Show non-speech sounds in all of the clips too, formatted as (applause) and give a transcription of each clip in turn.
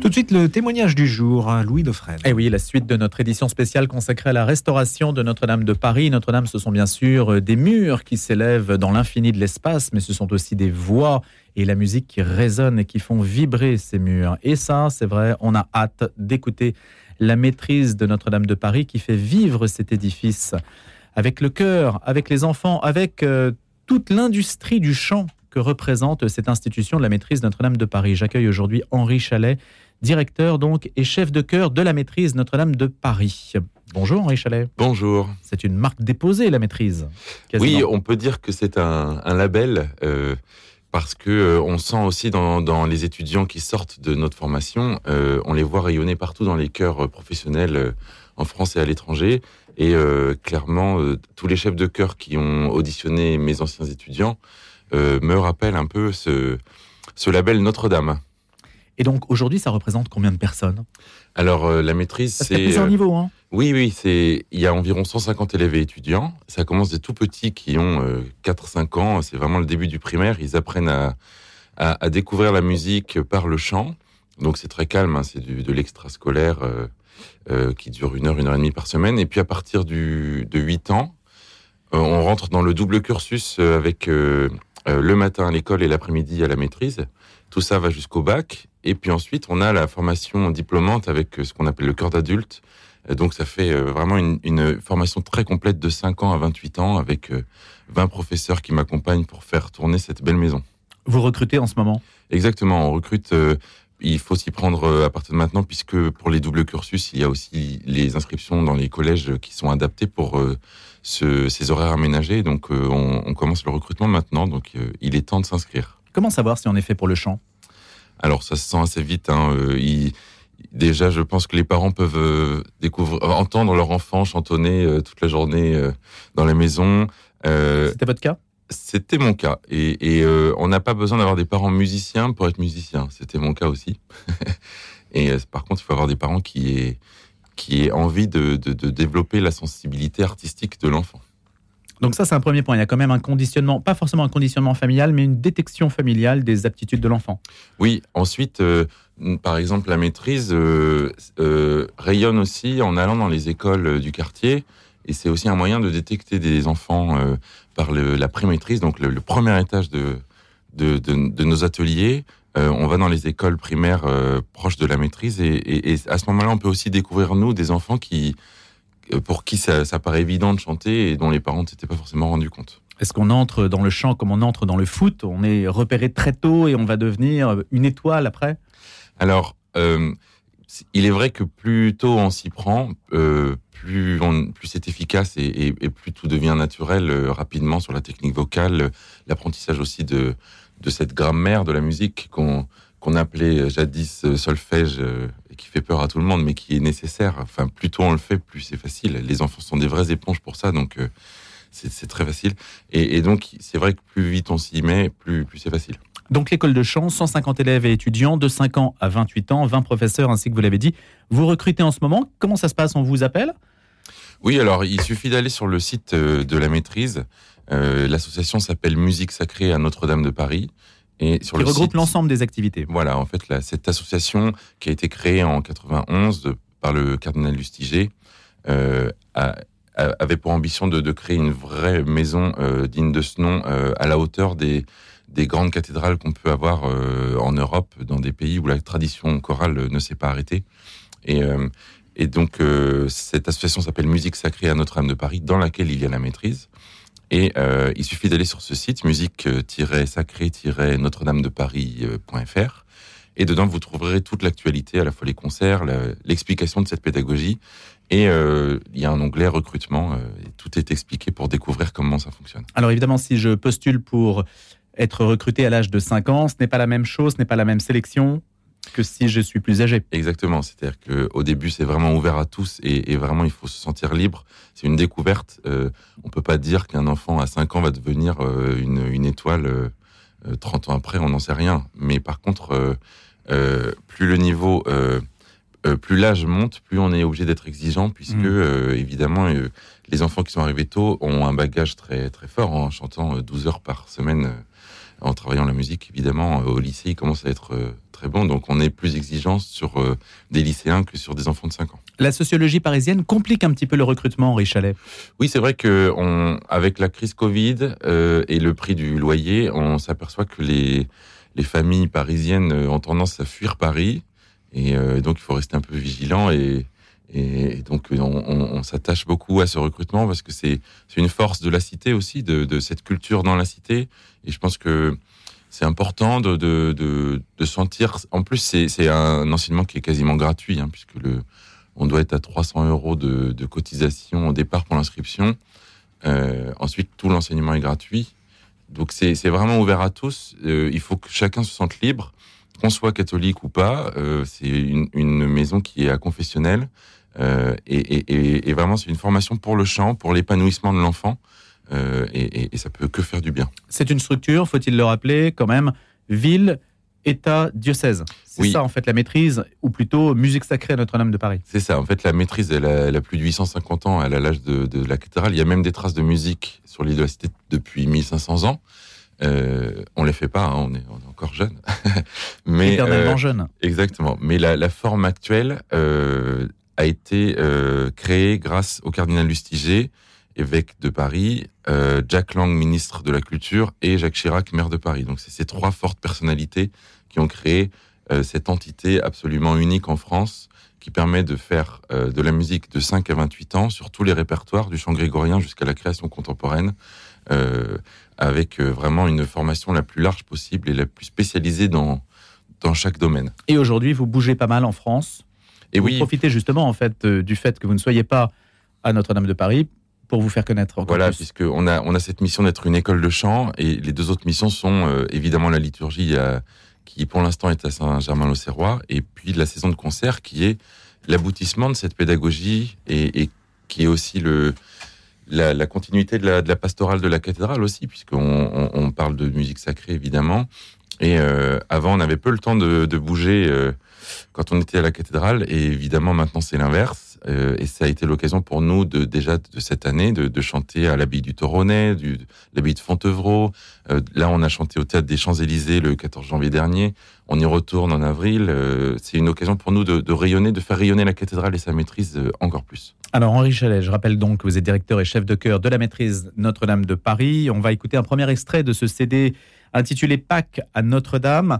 Tout de suite, le témoignage du jour, Louis Dauphren. Et eh oui, la suite de notre édition spéciale consacrée à la restauration de Notre-Dame de Paris. Notre-Dame, ce sont bien sûr euh, des murs qui s'élèvent dans l'infini de l'espace, mais ce sont aussi des voix et la musique qui résonne et qui font vibrer ces murs. Et ça, c'est vrai, on a hâte d'écouter la maîtrise de Notre-Dame de Paris qui fait vivre cet édifice avec le cœur, avec les enfants, avec euh, toute l'industrie du chant que représente cette institution de la maîtrise Notre-Dame de Paris. J'accueille aujourd'hui Henri Chalet, directeur donc et chef de chœur de la maîtrise Notre-Dame de Paris. Bonjour Henri Chalet. Bonjour. C'est une marque déposée, la maîtrise. Oui, on peut dire que c'est un, label. Euh, parce que euh, on sent aussi dans, les étudiants qui sortent de notre formation, euh, on les voit rayonner partout dans les chœurs professionnels en France et à l'étranger. Et clairement, tous les chefs de chœur qui ont auditionné mes anciens étudiants me rappellent un peu ce label Notre-Dame. Et donc aujourd'hui, ça représente combien de personnes? Alors euh, la maîtrise, c'est plusieurs euh, niveau. Hein oui, oui, c'est il y a environ 150 élèves et étudiants. Ça commence des tout petits qui ont 4-5 euh, ans. C'est vraiment le début du primaire. Ils apprennent à, à, découvrir la musique par le chant. Donc c'est très calme. Hein. c'est de l'extrascolaire qui dure une heure, une heure et demie par semaine. Et puis à partir du, de 8 ans, on rentre dans le double cursus avec le matin à l'école et l'après-midi à la maîtrise. Tout ça va jusqu'au bac. Et puis ensuite, on a la formation diplômante avec euh, ce qu'on appelle le cœur d'adulte. Euh, donc ça fait euh, vraiment une, formation très complète de 5 ans à 28 ans avec 20 professeurs qui m'accompagnent pour faire tourner cette belle maison. Vous recrutez en ce moment? Exactement, on recrute. il faut s'y prendre à partir de maintenant puisque pour les doubles cursus, il y a aussi les inscriptions dans les collèges qui sont adaptés pour ces horaires aménagés. Donc on, on, commence le recrutement maintenant, donc il est temps de s'inscrire. Comment savoir si on est fait pour le chant? Alors ça se sent assez vite. Hein, euh, déjà, je pense que les parents peuvent euh, découvrir, entendre leur enfant chantonner euh, toute la journée dans la maison. C'était votre cas? C'était mon cas. Et, on n'a pas besoin d'avoir des parents musiciens pour être musicien. C'était mon cas aussi. (laughs) et par contre, il faut avoir des parents qui aient, qui aient envie de développer la sensibilité artistique de l'enfant. Donc ça, c'est un premier point. Il y a quand même un conditionnement, pas forcément un conditionnement familial, mais une détection familiale des aptitudes de l'enfant. Oui. Ensuite, euh, par exemple, la maîtrise euh, euh, rayonne aussi en allant dans les écoles du quartier. Et c'est aussi un moyen de détecter des enfants par la pré-maîtrise, donc le, premier étage de, de, nos ateliers. on va dans les écoles primaires proches de la maîtrise et, à ce moment-là, on peut aussi découvrir, nous, des enfants qui, pour qui ça, paraît évident de chanter et dont les parents ne s'étaient pas forcément rendus compte. Est-ce qu'on entre dans le chant comme on entre dans le foot? On est repéré très tôt et on va devenir une étoile après? Alors, euh, il est vrai que plus tôt on s'y prend, euh, plus, plus c'est efficace et, plus tout devient naturel rapidement sur la technique vocale, l'apprentissage aussi de, de cette grammaire de la musique qu'on qu'on appelait jadis solfège qui fait peur à tout le monde, mais qui est nécessaire. Enfin, plus tôt on le fait, plus c'est facile. Les enfants sont des vraies éponges pour ça, donc euh, c'est très facile. Et, donc, c'est vrai que plus vite on s'y met, plus, plus c'est facile. Donc, l'école de chant, 150 élèves et étudiants, de 5 ans à 28 ans, 20 professeurs, ainsi que vous l'avez dit. Vous recrutez en ce moment. Comment ça se passe? On vous appelle? Oui, alors, il suffit d'aller sur le site euh, de la maîtrise. Euh, l'association s'appelle Musique Sacrée à Notre-Dame de Paris. Et sur qui regroupe l'ensemble des activités. Voilà, en fait, là, cette association qui a été créée en 91 par le cardinal Lustiger euh, avait pour ambition de, créer une vraie maison euh, digne de ce nom euh, à la hauteur des, des grandes cathédrales qu'on peut avoir en Europe, dans des pays où la tradition chorale ne s'est pas arrêtée. Et, et donc, cette association s'appelle Musique Sacrée à Notre-Dame de Paris, dans laquelle il y a la maîtrise. Et euh, il suffit d'aller sur ce site musique-sacré-notre-dame-de-paris.fr. Et dedans, vous trouverez toute l'actualité, à la fois les concerts, l'explication de cette pédagogie. Et euh, il y a un onglet recrutement. Euh, tout est expliqué pour découvrir comment ça fonctionne. Alors évidemment, si je postule pour être recruté à l'âge de 5 ans, ce n'est pas la même chose, ce n'est pas la même sélection que si je suis plus âgé. Exactement, c'est-à-dire qu'au début c'est vraiment ouvert à tous et, vraiment il faut se sentir libre. C'est une découverte. Euh, on peut pas dire qu'un enfant à 5 ans va devenir euh, une, étoile 30 euh, ans après, on n'en sait rien. Mais par contre, plus le niveau, plus l'âge monte, plus on est obligé d'être exigeant puisque mm. évidemment les enfants qui sont arrivés tôt ont un bagage très très fort en chantant 12 heures par semaine en travaillant la musique, évidemment, au lycée, il commence à être très bon. Donc on est plus exigeant sur des lycéens que sur des enfants de 5 ans. La sociologie parisienne complique un petit peu le recrutement, Henri Chalet. Oui, c'est vrai que avec la crise Covid et le prix du loyer, on s'aperçoit que les, les familles parisiennes ont tendance à fuir Paris. Et donc il faut rester un peu vigilant et, et donc, on, s'attache beaucoup à ce recrutement parce que c'est une force de la cité aussi, de, cette culture dans la cité. Et je pense que c'est important de, de, sentir. En plus, c'est un enseignement qui est quasiment gratuit, hein, puisque le, on doit être à 300 euros de, cotisation au départ pour l'inscription. Euh, ensuite, tout l'enseignement est gratuit. Donc, c'est vraiment ouvert à tous. Euh, il faut que chacun se sente libre, qu'on soit catholique ou pas. Euh, c'est une, une, maison qui est à confessionnel. Euh, et, vraiment, c'est une formation pour le chant, pour l'épanouissement de l'enfant. Euh, et, ça peut que faire du bien. C'est une structure, faut-il le rappeler, quand même, ville, État, diocèse. C'est ça, en fait, la maîtrise, ou plutôt musique sacrée à Notre-Dame de Paris. C'est ça, en fait, la maîtrise, elle a, plus de 850 ans, elle a l'âge de, la cathédrale. Il y a même des traces de musique sur l'île de la Cité depuis 1500 ans. Euh, on les fait pas, hein, on, est, encore jeune. (laughs) Mais, Éternellement jeune. Exactement. Mais la, forme actuelle, a été euh, créé grâce au cardinal Lustiger, évêque de Paris, euh, Jack Lang, ministre de la Culture, et Jacques Chirac, maire de Paris. Donc c'est ces trois fortes personnalités qui ont créé euh, cette entité absolument unique en France qui permet de faire de la musique de 5 à 28 ans sur tous les répertoires, du chant grégorien jusqu'à la création contemporaine, avec vraiment une formation la plus large possible et la plus spécialisée dans, dans chaque domaine. Et aujourd'hui, vous bougez pas mal en France et vous oui. profitez justement en fait euh, du fait que vous ne soyez pas à Notre-Dame de Paris pour vous faire connaître voilà, puisque on a on a cette mission d'être une école de chant et les deux autres missions sont euh, évidemment la liturgie euh, qui pour l'instant est à Saint-Germain-l'Auxerrois et puis la saison de concert qui est l'aboutissement de cette pédagogie et, qui est aussi le la, continuité de la, de la, pastorale de la cathédrale aussi, puisqu'on on, parle de musique sacrée évidemment. Et avant, on avait peu le temps de, de bouger quand on était à la cathédrale. Et évidemment, maintenant, c'est l'inverse. Euh, et ça a été l'occasion pour nous, de, déjà de cette année, de, chanter à l'abbaye du Toronnet, du, l'abbaye de Fontevraud. Euh, là, on a chanté au théâtre des Champs-Élysées le 14 janvier dernier. On y retourne en avril. Euh, c'est une occasion pour nous de, rayonner, de faire rayonner la cathédrale et sa maîtrise encore plus. Alors, Henri Chalet, je rappelle donc que vous êtes directeur et chef de chœur de la maîtrise Notre-Dame de Paris. On va écouter un premier extrait de ce CD intitulé Pâques à Notre-Dame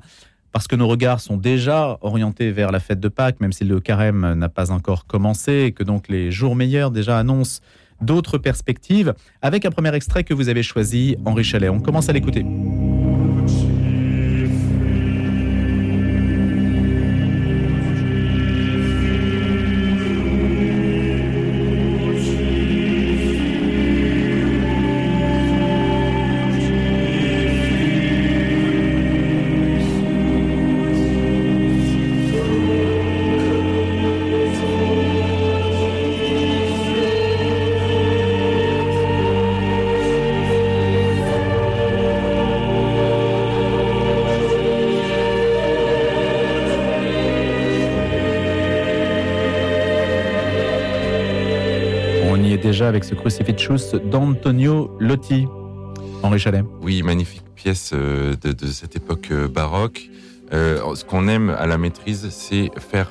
parce que nos regards sont déjà orientés vers la fête de Pâques, même si le carême n'a pas encore commencé, et que donc les jours meilleurs déjà annoncent d'autres perspectives, avec un premier extrait que vous avez choisi, Henri Chalet. On commence à l'écouter. Déjà avec ce Crucifixus d'Antonio Lotti. Henri Chalet. Oui, magnifique pièce euh, de, cette époque euh, baroque. Euh, ce qu'on aime à la maîtrise, c'est faire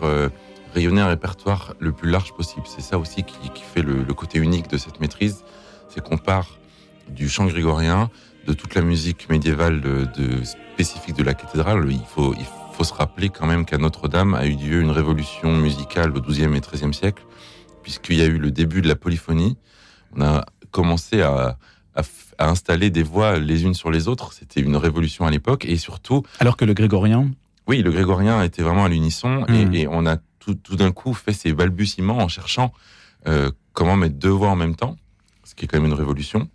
rayonner un répertoire le plus large possible. C'est ça aussi qui, fait le, côté unique de cette maîtrise. C'est qu'on part du chant grégorien, de toute la musique médiévale spécifique de la cathédrale. Il faut se rappeler quand même qu'à Notre-Dame a eu lieu une révolution musicale au XIIe et XIIIe siècle puisqu'il y a eu le début de la polyphonie. On a commencé à, installer des voix les unes sur les autres. C'était une révolution à l'époque. Et surtout. Alors que le grégorien Oui, le grégorien était vraiment à l'unisson. Et, hmm. on a tout, d'un coup fait ces balbutiements en cherchant euh, comment mettre deux voix en même temps, ce qui est quand même une révolution.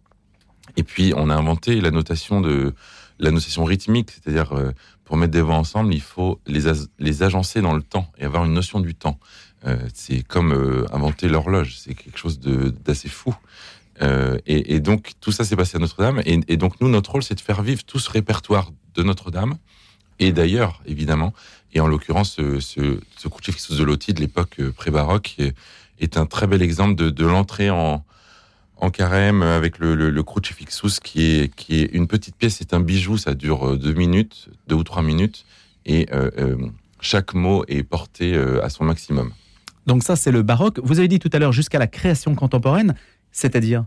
Et puis, on a inventé la notation de la notation rythmique, c'est-à-dire euh, pour mettre des voix ensemble, il faut les, les agencer dans le temps et avoir une notion du temps. Euh, c'est comme euh, inventer l'horloge, c'est quelque chose d'assez fou. Euh, et, donc tout ça s'est passé à Notre-Dame. Et, donc nous, notre rôle, c'est de faire vivre tout ce répertoire de Notre-Dame, et d'ailleurs, évidemment. Et en l'occurrence, ce, ce, ce de Loti de l'époque pré-baroque est, un très bel exemple de, l'entrée en, en carême avec le, le, le crucifixus qui est, une petite pièce, c'est un bijou, ça dure deux minutes, deux ou trois minutes, et chaque mot est porté à son maximum. Donc ça, c'est le baroque. Vous avez dit tout à l'heure jusqu'à la création contemporaine, c'est-à-dire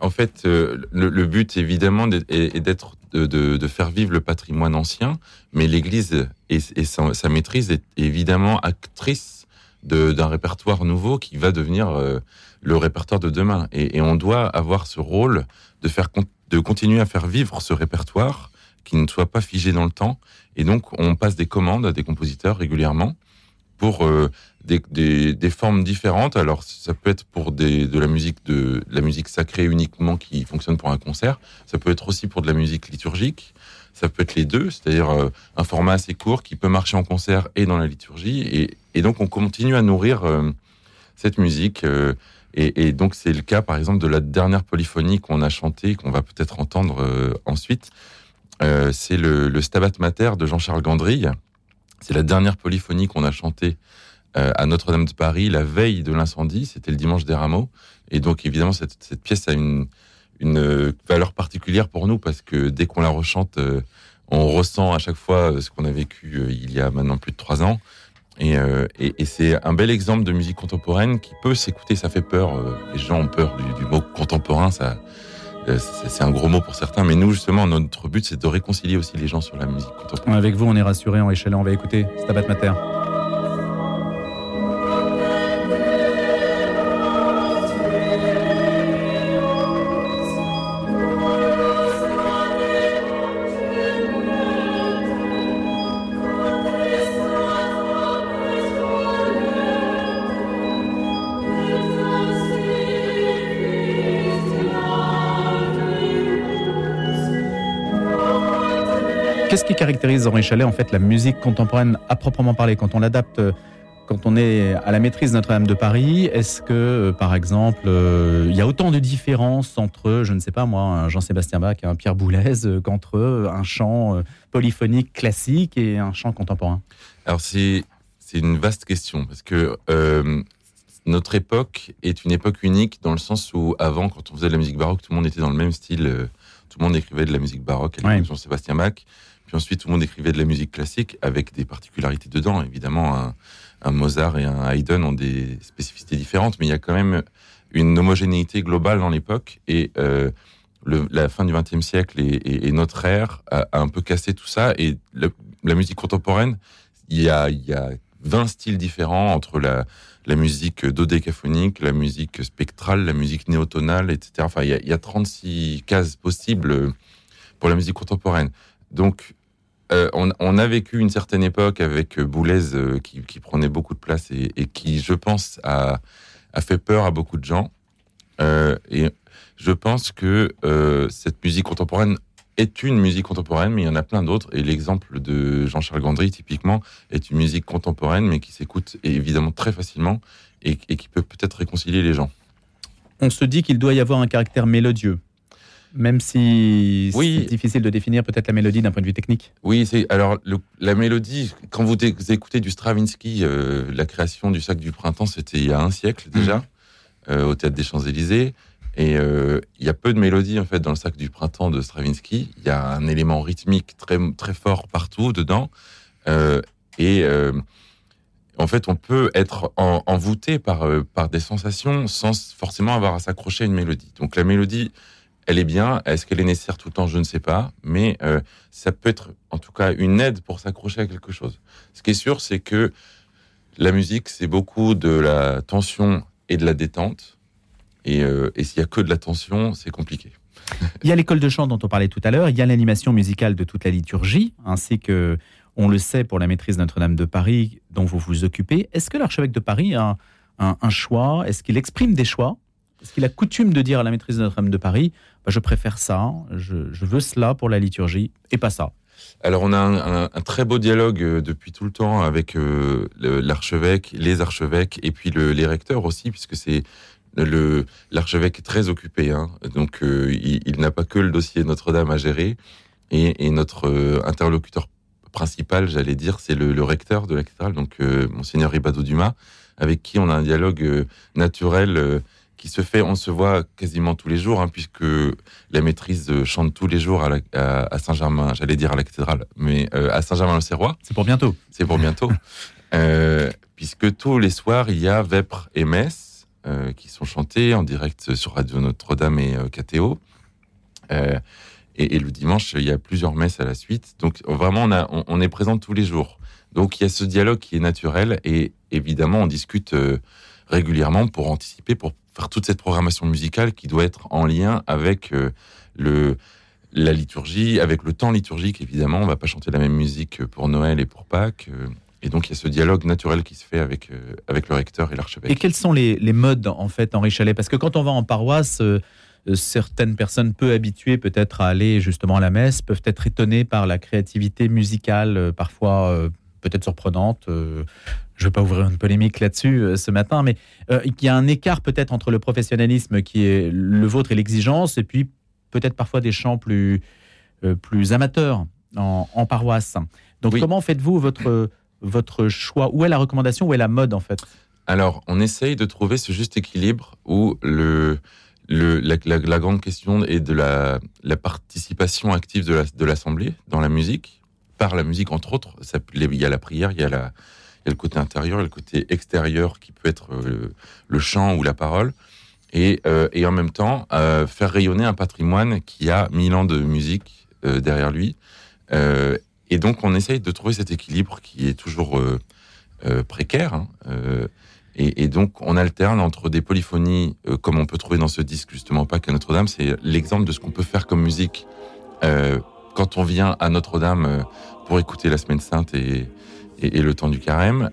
En fait, euh, le, but évidemment est, d'être de, faire vivre le patrimoine ancien, mais l'Église et, sa, maîtrise est évidemment actrice d'un répertoire nouveau qui va devenir euh, le répertoire de demain. Et, et, on doit avoir ce rôle de faire de continuer à faire vivre ce répertoire qui ne soit pas figé dans le temps. Et donc, on passe des commandes à des compositeurs régulièrement pour euh, des, formes différentes. Alors, ça peut être pour de la musique de, la musique sacrée uniquement qui fonctionne pour un concert. Ça peut être aussi pour de la musique liturgique. Ça peut être les deux, c'est-à-dire euh, un format assez court qui peut marcher en concert et dans la liturgie. Et, donc, on continue à nourrir euh, cette musique. Et, donc, c'est le cas, par exemple, de la dernière polyphonie qu'on a chantée, qu'on va peut-être entendre ensuite. c'est le, le, Stabat Mater de Jean-Charles Gandrille. C'est la dernière polyphonie qu'on a chantée à Notre-Dame de Paris la veille de l'incendie. C'était le dimanche des Rameaux. Et donc, évidemment, cette, pièce a une, une valeur particulière pour nous parce que dès qu'on la rechante, euh, on ressent à chaque fois ce qu'on a vécu euh, il y a maintenant plus de trois ans. Euh, et c'est un bel exemple de musique contemporaine qui peut s'écouter, ça fait peur. Les gens ont peur du, du mot contemporain, ça, c'est un gros mot pour certains. Mais nous, justement, notre but, c'est de réconcilier aussi les gens sur la musique contemporaine. Avec vous, on est rassurés en échelle, on va écouter Stabat Mater. Qu'est-ce qui caractérise Henri Chalet en fait la musique contemporaine à proprement parler quand on l'adapte quand on est à la maîtrise Notre-Dame de Paris, est-ce que, euh, par exemple, euh, il y a autant de différences entre, je ne sais pas moi, un Jean-Sébastien Bach et un Pierre Boulez euh, qu'entre un chant euh, polyphonique classique et un chant contemporain? Alors c'est une vaste question parce que euh, notre époque est une époque unique dans le sens où avant, quand on faisait de la musique baroque, tout le monde était dans le même style. Euh, tout le monde écrivait de la musique baroque, ouais. Jean-Sébastien Bach. Puis ensuite, tout le monde écrivait de la musique classique avec des particularités dedans. Évidemment, un, Mozart et un Haydn ont des spécificités différentes, mais il y a quand même une homogénéité globale dans l'époque. Et euh, la fin du XXe siècle et, notre ère a, un peu cassé tout ça. Et la musique contemporaine, il y a, il y a 20 styles différents entre la, musique dodécaphonique, la musique spectrale, la musique néotonale, etc. Enfin, il y il y a 36 cases possibles pour la musique contemporaine. Donc, euh, on, a vécu une certaine époque avec Boulez euh, qui, prenait beaucoup de place et, qui, je pense, a, fait peur à beaucoup de gens. Euh, et je pense que euh, cette musique contemporaine est une musique contemporaine, mais il y en a plein d'autres. Et l'exemple de Jean-Charles Gandry, typiquement, est une musique contemporaine, mais qui s'écoute évidemment très facilement et, et qui peut peut-être réconcilier les gens. On se dit qu'il doit y avoir un caractère mélodieux même si oui. c'est difficile de définir peut-être la mélodie d'un point de vue technique. Oui, c'est alors le, la mélodie. Quand vous, écoutez du Stravinsky, euh, la création du sac du printemps, c'était il y a un siècle déjà, mmh. euh, au théâtre des Champs Élysées. Et euh, il y a peu de mélodie en fait dans le sac du printemps de Stravinsky. Il y a un élément rythmique très très fort partout dedans. Et en fait, on peut être en, envoûté par par des sensations sans forcément avoir à s'accrocher à une mélodie. Donc la mélodie elle est bien. Est-ce qu'elle est nécessaire tout le temps Je ne sais pas. Mais euh, ça peut être en tout cas une aide pour s'accrocher à quelque chose. Ce qui est sûr, c'est que la musique, c'est beaucoup de la tension et de la détente. Et, euh, s'il n'y a que de la tension, c'est compliqué. (laughs) Il y a l'école de chant dont on parlait tout à l'heure, il y a l'animation musicale de toute la liturgie, ainsi que, on le sait, pour la maîtrise Notre-Dame de Paris, dont vous vous occupez. Est-ce que l'archevêque de Paris a un choix? Est-ce qu'il exprime des choix? Est-ce qu'il a coutume de dire à la maîtrise de Notre-Dame de Paris bah, Je préfère ça, je, veux cela pour la liturgie, et pas ça. Alors on a un, très beau dialogue euh, depuis tout le temps avec euh, l'archevêque, les archevêques et puis le, les recteurs aussi, puisque c'est l'archevêque est très occupé, hein, donc euh, il, n'a pas que le dossier Notre-Dame à gérer, et, notre interlocuteur principal, j'allais dire, c'est le, recteur de la cathédrale, donc monseigneur Ribado Dumas, avec qui on a un dialogue naturel qui se fait, on se voit quasiment tous les jours, hein, puisque la maîtrise chante tous les jours à, Saint-Germain, j'allais dire à la cathédrale, mais à Saint-Germain-l'Auxerrois. C'est pour bientôt. C'est pour bientôt. (laughs) puisque tous les soirs, il y a Vêpres et Metz qui sont chantés en direct sur Radio Notre-Dame et KTO. Et, le dimanche, il y a plusieurs messes à la suite. Donc vraiment, on, on, est présent tous les jours. Donc il y a ce dialogue qui est naturel et évidemment, on discute euh, régulièrement pour anticiper, pour faire toute cette programmation musicale qui doit être en lien avec euh, le, la liturgie, avec le temps liturgique, évidemment. On va pas chanter la même musique pour Noël et pour Pâques. Euh, et donc, il y a ce dialogue naturel qui se fait avec, avec le recteur et l'archevêque. Et quels sont les, les, modes, en fait, Henri Chalet Parce que quand on va en paroisse, euh, certaines personnes peu habituées peut-être à aller justement à la messe peuvent être étonnées par la créativité musicale, euh, parfois euh, peut-être surprenante. je ne vais pas ouvrir une polémique là-dessus ce matin, mais il y a un écart peut-être entre le professionnalisme qui est le vôtre et l'exigence, et puis peut-être parfois des chants plus, plus amateurs en, paroisse. Donc comment faites-vous votre, votre choix? Où est la recommandation? Où est la mode en fait? Alors, on essaye de trouver ce juste équilibre où le, le, la, grande question est de la, la participation active de l'Assemblée dans la musique, la musique entre autres. il y a la prière, il y a, la, il y a le côté intérieur, le côté extérieur qui peut être euh, le, chant ou la parole. Et, euh, en même temps, euh, faire rayonner un patrimoine qui a mille ans de musique derrière lui. et donc, on essaye de trouver cet équilibre qui est toujours précaire. Hein, et, donc, on alterne entre des polyphonies, comme on peut trouver dans ce disque, justement, pas qu'à Notre-Dame. C'est l'exemple de ce qu'on peut faire comme musique euh, quand on vient à Notre-Dame euh, pour écouter la Semaine Sainte et, le temps du carême.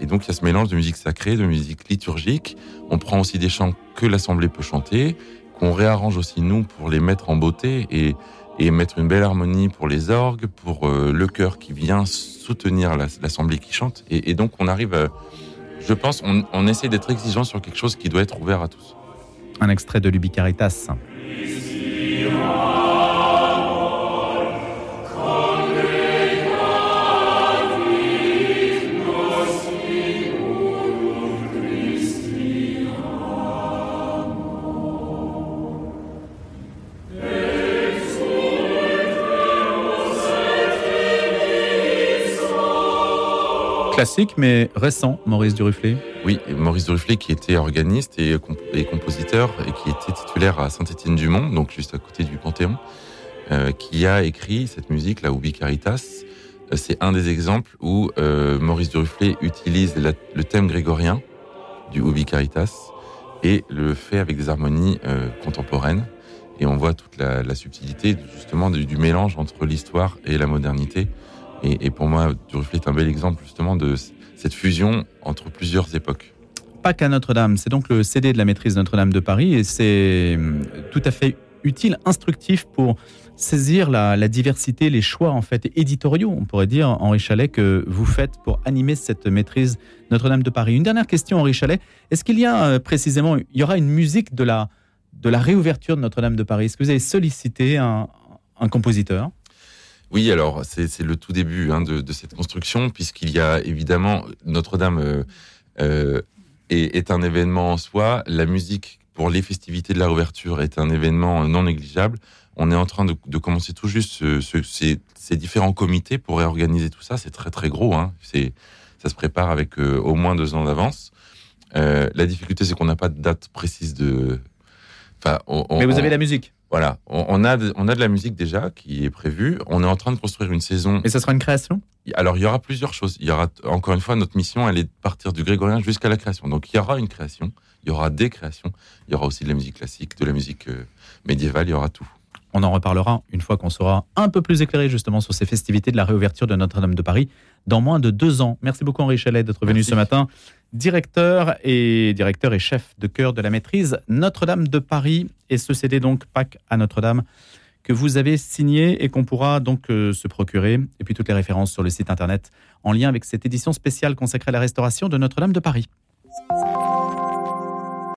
et donc, il y a ce mélange de musique sacrée, de musique liturgique. On prend aussi des chants que l'Assemblée peut chanter, qu'on réarrange aussi, nous, pour les mettre en beauté et, et mettre une belle harmonie pour les orgues, pour le chœur qui vient soutenir l'Assemblée qui chante. Et, et donc, on arrive à je pense, on, on essaie d'être exigeant sur quelque chose qui doit être ouvert à tous. Un extrait de l'Ubicaritas. Classique, mais récent, Maurice Duruflé. Oui, Maurice Duruflé qui était organiste et, compositeur et qui était titulaire à Saint-Étienne-du-Mont, donc juste à côté du Panthéon, euh, qui a écrit cette musique, la Ubi Caritas. Euh, c'est un des exemples où euh, Maurice Duruflé utilise le thème grégorien du Ubi Caritas et le fait avec des harmonies contemporaines. Et on voit toute la, subtilité justement du mélange entre l'histoire et la modernité. Et, pour moi, Duruflé est un bel exemple justement de cette fusion entre plusieurs époques. Pas qu'à Notre-Dame, c'est donc le CD de la maîtrise Notre-Dame de Paris et c'est hum, tout à fait utile, instructif pour saisir la, diversité, les choix en fait éditoriaux, on pourrait dire, Henri Chalet, que vous faites pour animer cette maîtrise Notre-Dame de Paris. Une dernière question, Henri Chalet. Est-ce qu'il y a euh, précisément, il y aura une musique de la, de la réouverture de Notre-Dame de Paris? Est-ce que vous avez sollicité un, un compositeur? Oui, alors c'est le tout début hein, de, cette construction, puisqu'il y a évidemment Notre-Dame euh, euh, est, un événement en soi. La musique pour les festivités de la réouverture est un événement non négligeable. On est en train de, commencer tout juste ces, différents comités pour réorganiser tout ça. C'est très très gros. Hein. Ça se prépare avec euh, au moins deux ans d'avance. la difficulté, c'est qu'on n'a pas de date précise de. Mais vous avez la musique. Voilà, on, a de, on a de la musique déjà qui est prévue. On est en train de construire une saison. Et ça sera une création? Alors, il y aura plusieurs choses. Il y aura, encore une fois, notre mission, elle est de partir du grégorien jusqu'à la création. Donc, il y aura une création, il y aura des créations, il y aura aussi de la musique classique, de la musique euh, médiévale, il y aura tout. On en reparlera une fois qu'on sera un peu plus éclairé justement sur ces festivités de la réouverture de Notre-Dame de Paris dans moins de deux ans. Merci beaucoup Henri Chalet d'être venu ce matin. Directeur et directeur et chef de chœur de la maîtrise Notre-Dame de Paris et ce CD donc Pâques à Notre-Dame que vous avez signé et qu'on pourra donc euh, se procurer. Et puis toutes les références sur le site internet en lien avec cette édition spéciale consacrée à la restauration de Notre-Dame de Paris.